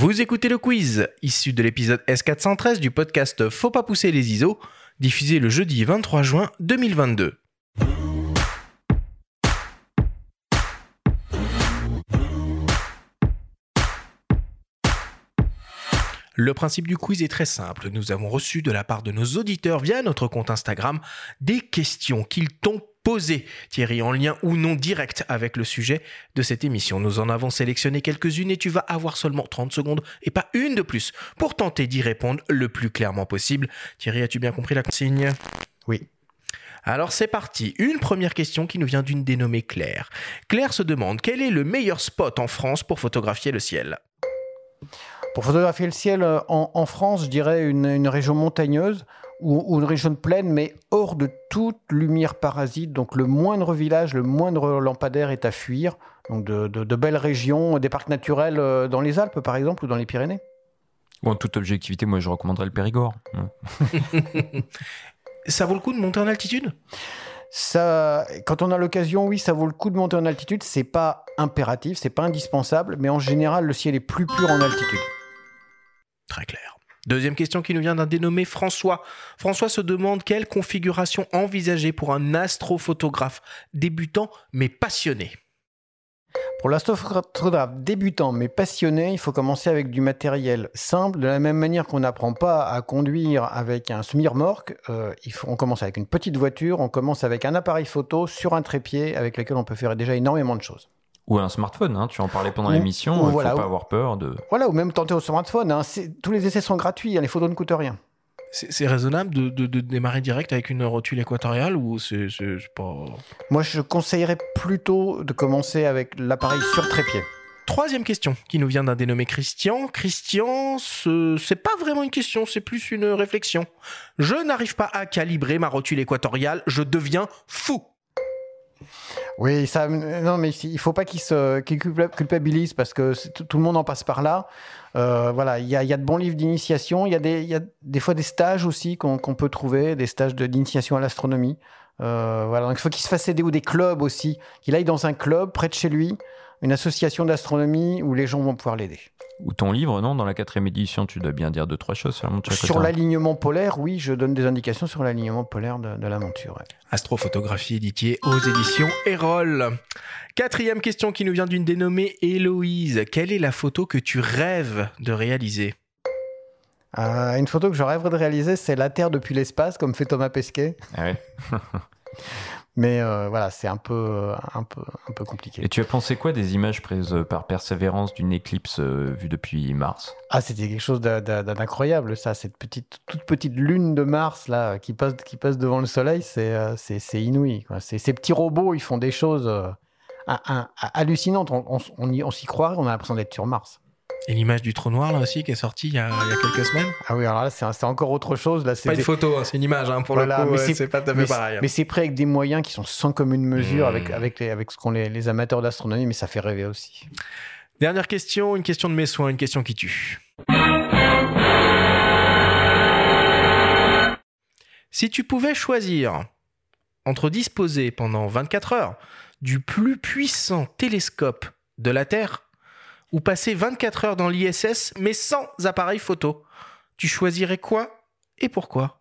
Vous écoutez le quiz, issu de l'épisode S413 du podcast Faut pas pousser les ISO, diffusé le jeudi 23 juin 2022. Le principe du quiz est très simple. Nous avons reçu de la part de nos auditeurs via notre compte Instagram des questions qu'ils t'ont posées, Thierry, en lien ou non direct avec le sujet de cette émission. Nous en avons sélectionné quelques-unes et tu vas avoir seulement 30 secondes et pas une de plus pour tenter d'y répondre le plus clairement possible. Thierry, as-tu bien compris la consigne? Oui. Alors c'est parti. Une première question qui nous vient d'une dénommée Claire. Claire se demande quel est le meilleur spot en France pour photographier le ciel? Pour photographier le ciel euh, en, France, je dirais une, région montagneuse ou, une région pleine, mais hors de toute lumière parasite. Donc le moindre village, le moindre lampadaire est à fuir. Donc de, belles régions, des parcs naturels euh, dans les Alpes par exemple ou dans les Pyrénées. Bon, en toute objectivité, moi je recommanderais le Périgord. ça vaut le coup de monter en altitude? Ça, quand on a l'occasion, oui, ça vaut le coup de monter en altitude. C'est pas impératif, c'est pas indispensable, mais en général, le ciel est plus pur en altitude. Très clair. Deuxième question qui nous vient d'un dénommé François. François se demande quelle configuration envisager pour un astrophotographe débutant mais passionné. Pour l'astrophotographe débutant mais passionné, il faut commencer avec du matériel simple. De la même manière qu'on n'apprend pas à conduire avec un semi-remorque, euh, on commence avec une petite voiture, on commence avec un appareil photo sur un trépied avec lequel on peut faire déjà énormément de choses. Ou un smartphone, hein, tu en parlais pendant l'émission, il ne faut pas avoir peur de... Voilà, ou même tenter au smartphone, hein. tous les essais sont gratuits, hein, les photos ne coûtent rien. C'est raisonnable de, démarrer direct avec une rotule équatoriale ou c'est pas... Moi, je conseillerais plutôt de commencer avec l'appareil sur trépied. Troisième question qui nous vient d'un dénommé Christian. Christian, c'est pas vraiment une question, c'est plus une réflexion. Je n'arrive pas à calibrer ma rotule équatoriale, je deviens fou. Oui, ça, non, mais il faut pas qu'il se culpabilise parce que tout le monde en passe par là. Euh, voilà, il y a, y a, de bons livres d'initiation. Il y, y a des fois des stages aussi qu'on peut trouver, des stages d'initiation à l'astronomie. Euh, voilà, donc il faut qu'il se fasse aider ou des clubs aussi. Qu'il aille dans un club près de chez lui, une association d'astronomie où les gens vont pouvoir l'aider. Ou ton livre, non Dans la quatrième édition, tu dois bien dire deux, trois choses sur la monture. Sur l'alignement polaire, oui, je donne des indications sur l'alignement polaire de, la monture. Astrophotographie éditiée aux éditions Erol. Quatrième question qui nous vient d'une dénommée Héloïse. Quelle est la photo que tu rêves de réaliser? Euh, Une photo que je rêverais de réaliser, c'est la Terre depuis l'espace, comme fait Thomas Pesquet. Ah ouais. Mais euh, voilà, c'est un peu, un, peu, un peu compliqué. Et tu as pensé quoi des images prises par Persévérance d'une éclipse euh, vue depuis Mars? Ah, c'était quelque chose d'incroyable, ça. Cette petite, toute petite lune de Mars là, qui, passe, qui passe devant le Soleil, c'est euh, inouï. Quoi. Ces petits robots, ils font des choses hallucinantes. On, on, on s'y croirait, on a l'impression d'être sur Mars. Et l'image du trou noir, là aussi, qui est sortie il y a, quelques semaines. Ah oui, alors là, c'est encore autre chose. Là, c'est pas une photo, hein, c'est une image, hein, pour le coup, c'est pas tout à fait pareil. Mais c'est prêt avec des moyens qui sont sans commune mesure mmh. avec, avec, les, avec ce qu'ont les, les amateurs d'astronomie, mais ça fait rêver aussi. Dernière question, une question de mes soins, une question qui tue. Si tu pouvais choisir entre disposer pendant 24 heures du plus puissant télescope de la Terre ou passer 24 heures dans l'ISS mais sans appareil photo. Tu choisirais quoi et pourquoi?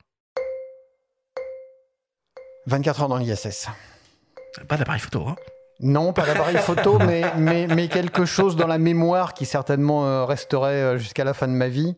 24 heures dans l'ISS. Pas d'appareil photo, hein non, pas d'appareil photo, mais, mais, mais, quelque chose dans la mémoire qui certainement euh, resterait euh, jusqu'à la fin de ma vie.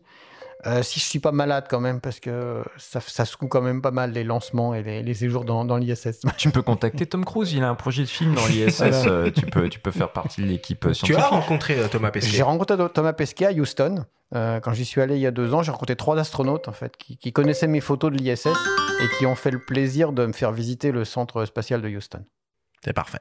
Euh, si je suis pas malade quand même, parce que ça, ça secoue quand même pas mal les lancements et les, séjours dans, dans l'ISS. Tu peux contacter Tom Cruise, il a un projet de film dans l'ISS. Euh, tu, peux, tu peux faire partie de l'équipe scientifique. Tu as rencontré euh, Thomas Pesquet J'ai rencontré Thomas Pesquet à Houston. quand j'y suis allé il y a deux ans, j'ai rencontré trois astronautes en fait qui, qui connaissaient mes photos de l'ISS et qui ont fait le plaisir de me faire visiter le centre spatial de Houston. C'est parfait.